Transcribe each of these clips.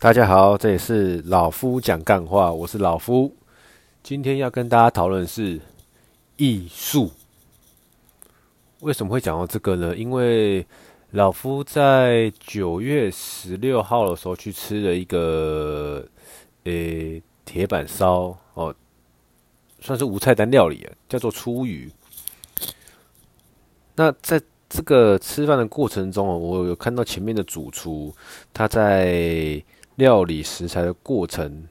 大家好，这里是老夫讲干话，我是老夫。今天要跟大家讨论是艺术。为什么会讲到这个呢？因为老夫在九月十六号的时候去吃了一个诶铁板烧哦，算是无菜单料理啊，叫做出鱼。那在这个吃饭的过程中，我有看到前面的主厨他在料理食材的过程，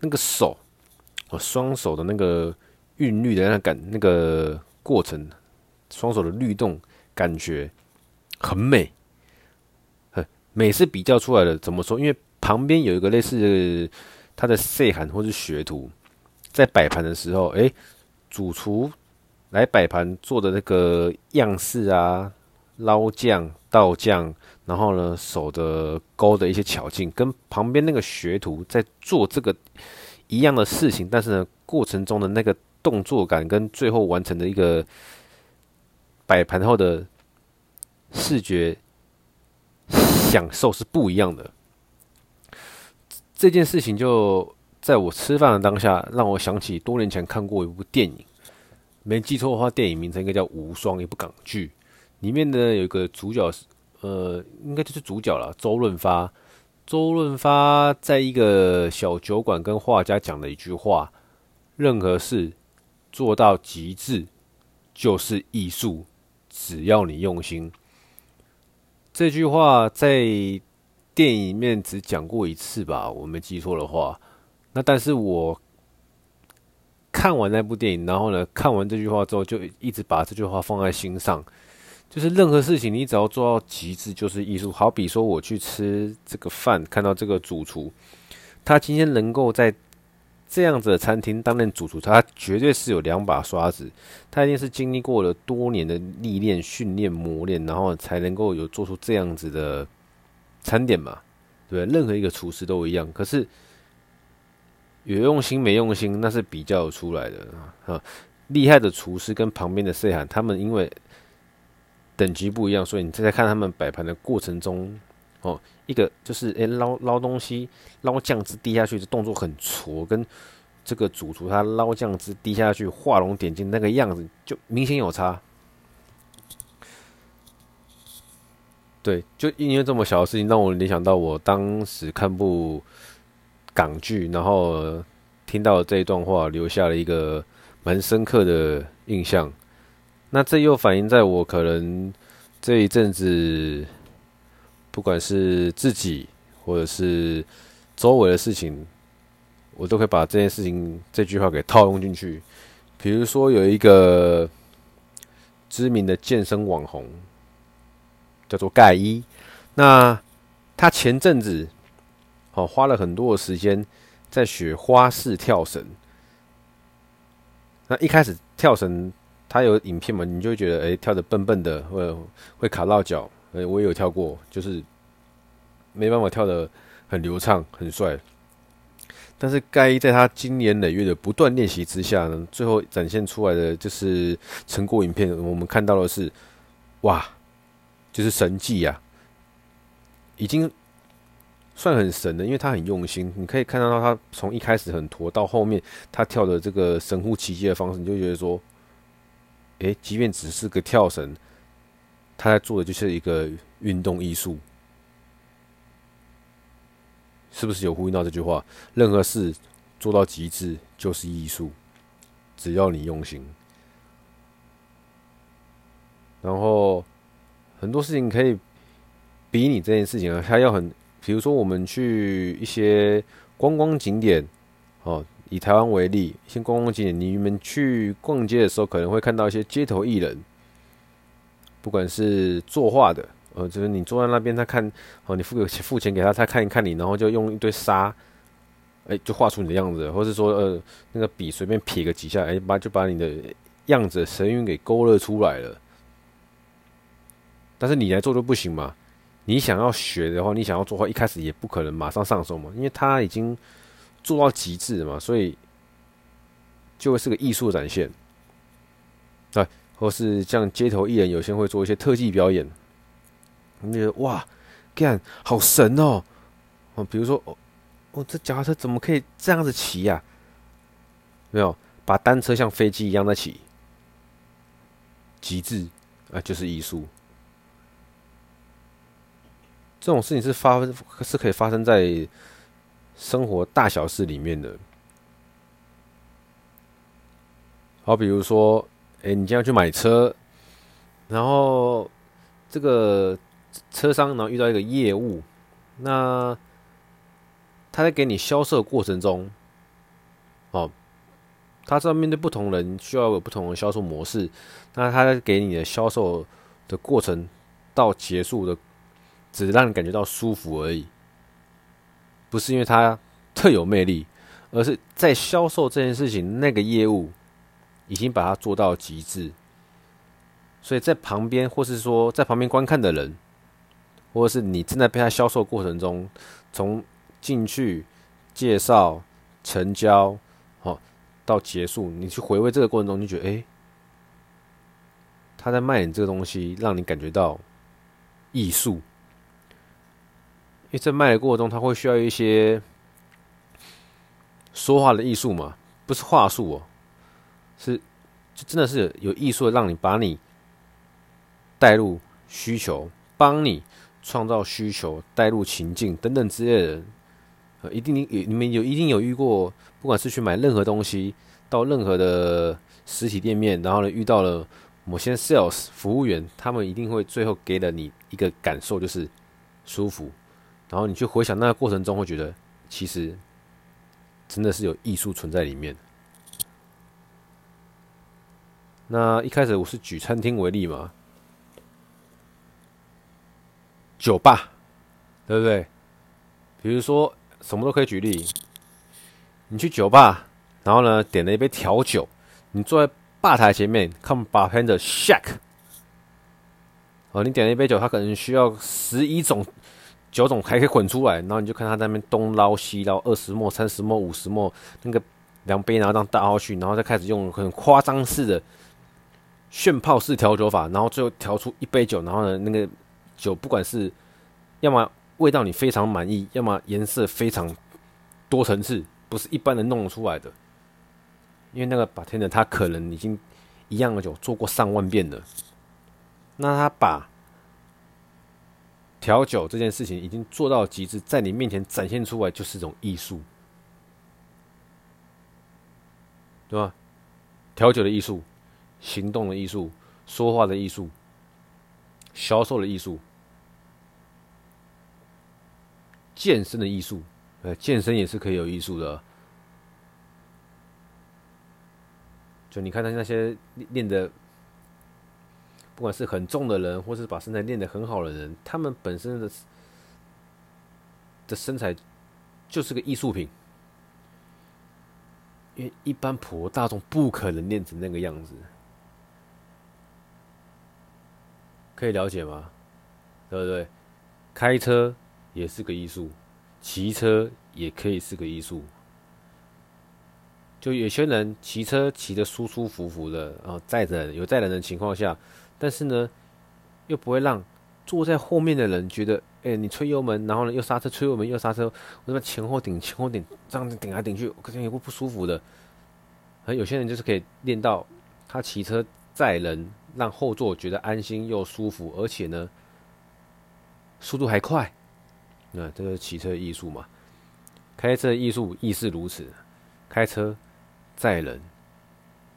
那个手，我，双手的那个韵律的那感，那个过程，双手的律动感觉很美，很美是比较出来的。怎么说？因为旁边有一个类似他的细汉或是学徒，在摆盘的时候，哎，主厨来摆盘做的那个样式啊，捞酱、倒酱。然后呢，手的勾的一些巧劲，跟旁边那个学徒在做这个一样的事情，但是呢，过程中的那个动作感跟最后完成的一个摆盘后的视觉享受是不一样的。这件事情就在我吃饭的当下，让我想起多年前看过一部电影，没记错的话，电影名称应该叫《无双》，一部港剧，里面呢有一个主角。呃，应该就是主角了，周润发。周润发在一个小酒馆跟画家讲了一句话：“任何事做到极致就是艺术，只要你用心。”这句话在电影里面只讲过一次吧，我没记错的话。那但是我看完那部电影，然后呢，看完这句话之后，就一直把这句话放在心上。就是任何事情，你只要做到极致，就是艺术。好比说，我去吃这个饭，看到这个主厨，他今天能够在这样子的餐厅担任主厨，他绝对是有两把刷子，他一定是经历过了多年的历练、训练、磨练，然后才能够有做出这样子的餐点嘛，对？任何一个厨师都一样。可是有用心没用心，那是比较出来的啊。厉害的厨师跟旁边的细汉，他们因为。等级不一样，所以你正在看他们摆盘的过程中，哦，一个就是诶捞捞东西，捞酱汁滴下去的动作很拙，跟这个主厨他捞酱汁滴下去画龙点睛那个样子就明显有差。对，就因为这么小的事情，让我联想到我当时看部港剧，然后听到这一段话，留下了一个蛮深刻的印象。那这又反映在我可能这一阵子，不管是自己或者是周围的事情，我都可以把这件事情这句话给套用进去。比如说有一个知名的健身网红叫做盖伊，那他前阵子哦花了很多的时间在学花式跳绳。那一开始跳绳。他有影片嘛？你就会觉得，哎，跳的笨笨的，会会卡到脚。哎，我也有跳过，就是没办法跳的很流畅、很帅。但是该在他经年累月的不断练习之下呢，最后展现出来的就是成果影片。我们看到的是，哇，就是神迹呀！已经算很神了，因为他很用心。你可以看到他从一开始很拖，到后面他跳的这个神乎其技的方式，你就觉得说。诶，即便只是个跳绳，他在做的就是一个运动艺术，是不是有呼应到这句话？任何事做到极致就是艺术，只要你用心。然后很多事情可以比拟这件事情啊，他要很，比如说我们去一些观光景点，哦。以台湾为例，一些观光景点，你们去逛街的时候，可能会看到一些街头艺人，不管是作画的，呃，就是你坐在那边，他看，哦，你付给付钱给他，他看一看你，然后就用一堆沙，哎、就画出你的样子，或是说，呃，那个笔随便撇个几下，哎、把就把你的样子神韵给勾勒出来了。但是你来做就不行嘛？你想要学的话，你想要做画，一开始也不可能马上上手嘛，因为他已经。做到极致嘛，所以就会是个艺术展现，对，或是像街头艺人，有些会做一些特技表演，你觉得哇，干好神哦，哦，比如说哦，哦，这脚踏车怎么可以这样子骑呀？没有，把单车像飞机一样在骑，极致啊，就是艺术。这种事情是发，是可以发生在生活大小事里面的。好，比如说，哎，你今天去买车，然后这个车商然后遇到一个业务，那他在给你销售过程中，哦，他知道面对不同人需要有不同的销售模式，那他在给你的销售的过程到结束的。只是让你感觉到舒服而已，不是因为他特有魅力，而是在销售这件事情，那个业务已经把它做到极致。所以在旁边，或是说在旁边观看的人，或者是你正在被他销售过程中，从进去介绍、成交，好到结束，你去回味这个过程中，你觉得哎，他在卖你这个东西，让你感觉到艺术。因为在卖的过程中，他会需要一些说话的艺术嘛，不是话术哦，是就真的是有艺术的，让你把你带入需求，帮你创造需求，带入情境等等之类的。呃，一定你你们有一定有遇过，不管是去买任何东西，到任何的实体店面，然后呢遇到了某些 sales 服务员，他们一定会最后给了你一个感受，就是舒服。然后你去回想那个过程中，会觉得其实真的是有艺术存在里面。那一开始我是举餐厅为例嘛，酒吧，对不对？比如说什么都可以举例。你去酒吧，然后呢点了一杯调酒，你坐在吧台前面看 bartender shake。哦，你点了一杯酒，他可能需要十一种。酒种还可以混出来，然后你就看他在那边东捞西捞，二十沫、三十沫、五十沫，那个量杯然后这样倒下去，然后再开始用很夸张式的炫泡式调酒法，然后最后调出一杯酒，然后呢，那个酒不管是要么味道你非常满意，要么颜色非常多层次，不是一般人弄出来的。因为那个 bartender 他可能已经一样的酒做过上万遍了，那他把。调酒这件事情已经做到极致，在你面前展现出来就是一种艺术，对吧？调酒的艺术，行动的艺术，说话的艺术，销售的艺术，健身的艺术，呃，健身也是可以有艺术的。就你看他那些练的。不管是很重的人，或是把身材练得很好的人，他们本身的的身材就是个艺术品，因为一般普罗大众不可能练成那个样子，可以了解吗？对不对？开车也是个艺术，骑车也可以是个艺术。就有些人骑车骑得舒舒服服的，然后载人有载人的情况下。但是呢，又不会让坐在后面的人觉得，哎、你吹油门，然后呢又刹车，吹油门又刹车，我这边前后顶，前后顶，这样子顶来顶去，我感觉也会不舒服的。而有些人就是可以练到，他骑车载人，让后座觉得安心又舒服，而且呢，速度还快。那这个骑车艺术嘛，开车艺术亦是如此，开车载人，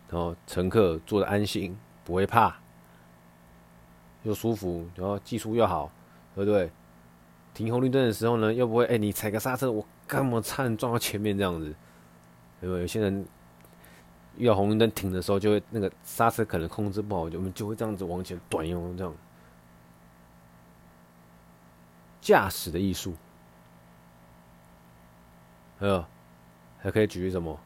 然后乘客坐得安心，不会怕。又舒服，然后技术又好，对不对？停红绿灯的时候呢，又不会哎，你踩个刹车，我干嘛差点撞到前面这样子？对不对？有些人遇到红绿灯停的时候，就会那个刹车可能控制不好，我们就会这样子往前短用这样。驾驶的艺术，还有还可以举例什么？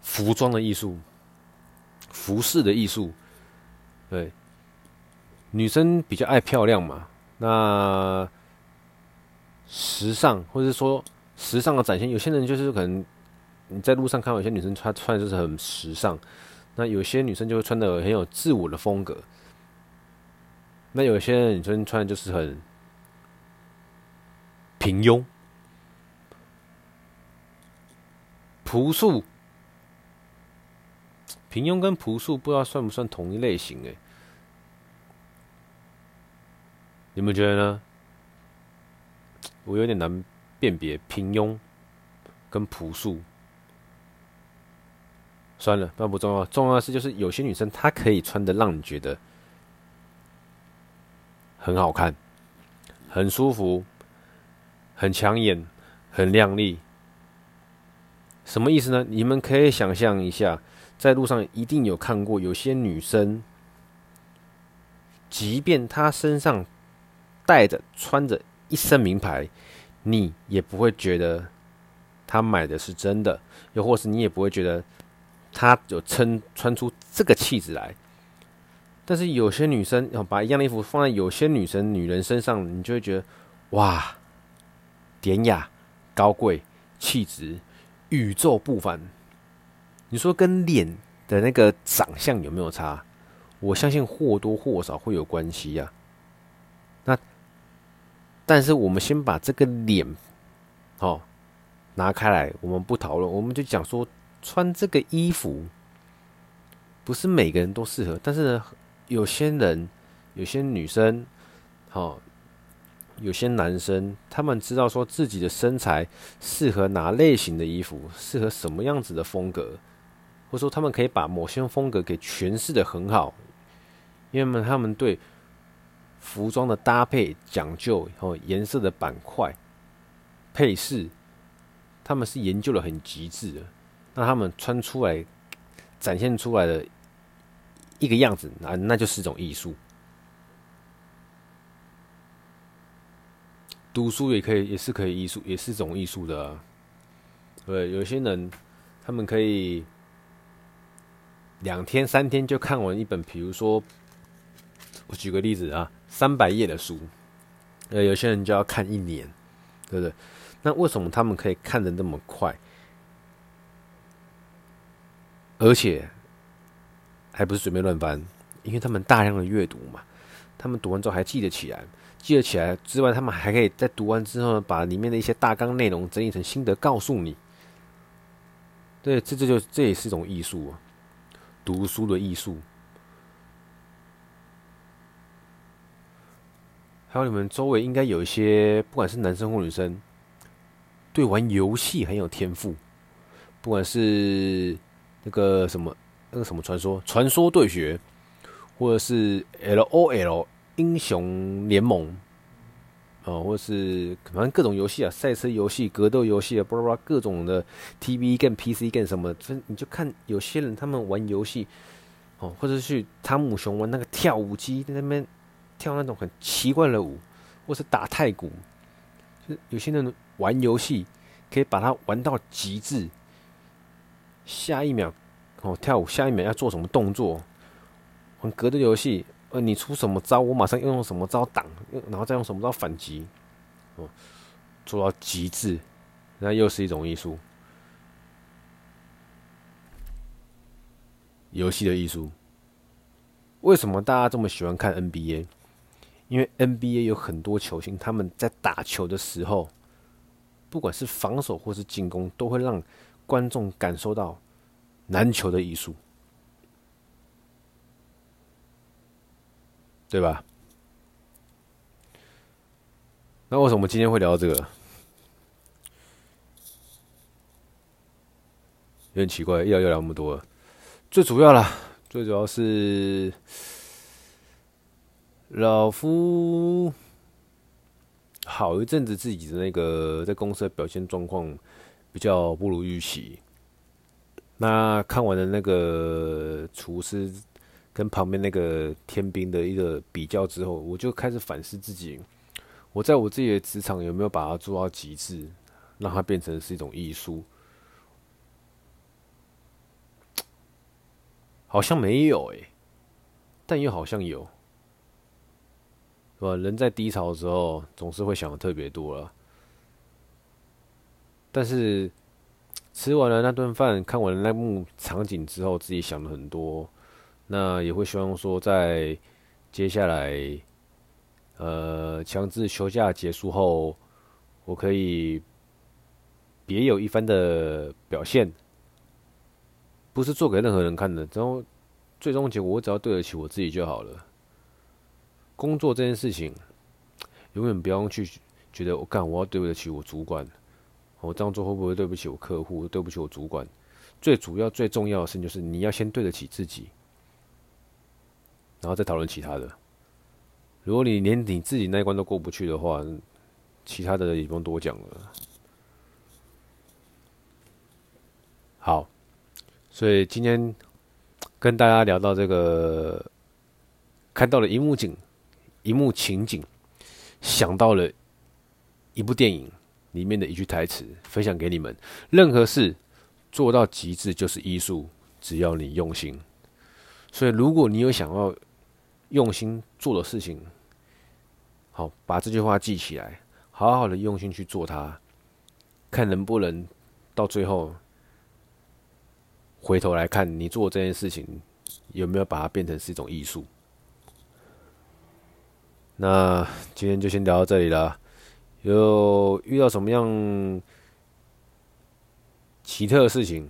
服装的艺术，服饰的艺术。对，女生比较爱漂亮嘛，那时尚或者说时尚的展现，有些人就是可能你在路上看到有些女生穿穿的就是很时尚，那有些女生就会穿的很有自我的风格，那有些女生穿的就是很平庸、朴素。平庸跟朴素不知道算不算同一类型？哎，你们觉得呢？我有点难辨别平庸跟朴素。算了，那不重要。重要的是，就是有些女生她可以穿的让你觉得很好看、很舒服、很抢眼、很靓丽。什么意思呢？你们可以想象一下，在路上一定有看过有些女生，即便她身上带着、穿着一身名牌，你也不会觉得他买的是真的，又或是你也不会觉得。她有撑穿出这个气质来，但是有些女生把一样的衣服放在有些女生、女人身上，你就会觉得哇，典雅、高贵、气质、宇宙不凡。你说跟脸的那个长相有没有差？我相信或多或少会有关系呀。但是我们先把这个脸哦拿开来，我们不讨论，我们就讲说。穿这个衣服不是每个人都适合，但是呢，有些人、有些女生，好，有些男生，他们知道说自己的身材适合哪类型的衣服，适合什么样子的风格，或者说他们可以把某些风格给诠释的很好，因为他们对服装的搭配讲究，然后颜色的板块配饰，他们是研究的很极致的。那他们穿出来、展现出来的一个样子，那那就是一种艺术。读书也可以，也是可以艺术，也是一种艺术的。对，有些人他们可以两天、三天就看完一本，比如说，我举个例子啊，三百页的书，呃，有些人就要看一年，对不对？那为什么他们可以看得那么快？而且还不是随便乱翻，因为他们大量的阅读嘛，他们读完之后还记得起来，记得起来之外，他们还可以在读完之后呢，把里面的一些大纲内容整理成心得告诉你。对，这这就这也是一种艺术啊，读书的艺术。还有你们周围应该有一些，不管是男生或女生，对玩游戏很有天赋，不管是。那个什么，那个什么传说，传说对决，或者是 LOL 英雄联盟，啊、哦，或者是反正各种游戏啊，赛车游戏、格斗游戏啊，巴拉巴拉各种的 TV 跟 PC 跟什么，这你就看有些人他们玩游戏，哦，或者去汤姆熊玩那个跳舞机，在那边跳那种很奇怪的舞，或是打太鼓，就是有些人玩游戏可以把它玩到极致。下一秒，哦，跳舞，下一秒要做什么动作？玩格斗游戏，呃，你出什么招，我马上用什么招挡，然后再用什么招反击，哦，做到极致，那又是一种艺术。游戏的艺术。为什么大家这么喜欢看 NBA？因为 NBA 有很多球星，他们在打球的时候，不管是防守或是进攻，都会让。观众感受到篮球的艺术，对吧？那为什么今天会聊这个？有点奇怪，又要聊那么多。最主要啦，最主要是老夫好一阵子自己的那个在公司的表现状况。比较不如预期。那看完了那个厨师跟旁边那个天兵的一个比较之后，我就开始反思自己：我在我自己的职场有没有把它做到极致，让它变成是一种艺术？好像没有诶，但又好像有，人在低潮的时候，总是会想的特别多了。但是吃完了那顿饭，看完了那幕场景之后，自己想了很多。那也会希望说，在接下来，呃，强制休假结束后，我可以别有一番的表现，不是做给任何人看的。然后最终结果，我只要对得起我自己就好了。工作这件事情，永远不要去觉得我干，我要对得起我主管，我这样做会不会对不起我客户，对不起我主管？最主要、最重要的事情就是你要先对得起自己，然后再讨论其他的。如果你连你自己那一关都过不去的话，其他的也不用多讲了。好，所以今天跟大家聊到这个，看到了一幕景，一幕情景，想到了一部电影里面的一句台词，分享给你们：任何事做到极致就是艺术，只要你用心。所以，如果你有想要用心做的事情，好，把这句话记起来，好好的用心去做它，看能不能到最后回头来看你做这件事情有没有把它变成是一种艺术。那今天就先聊到这里了，有遇到什么样奇特的事情，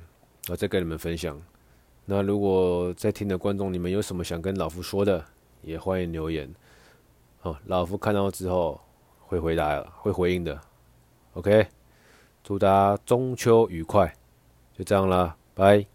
我再跟你们分享。那如果在听的观众，你们有什么想跟老夫说的，也欢迎留言。好，老夫看到之后会回答，会回应的。OK，祝大家中秋愉快，就这样啦，拜。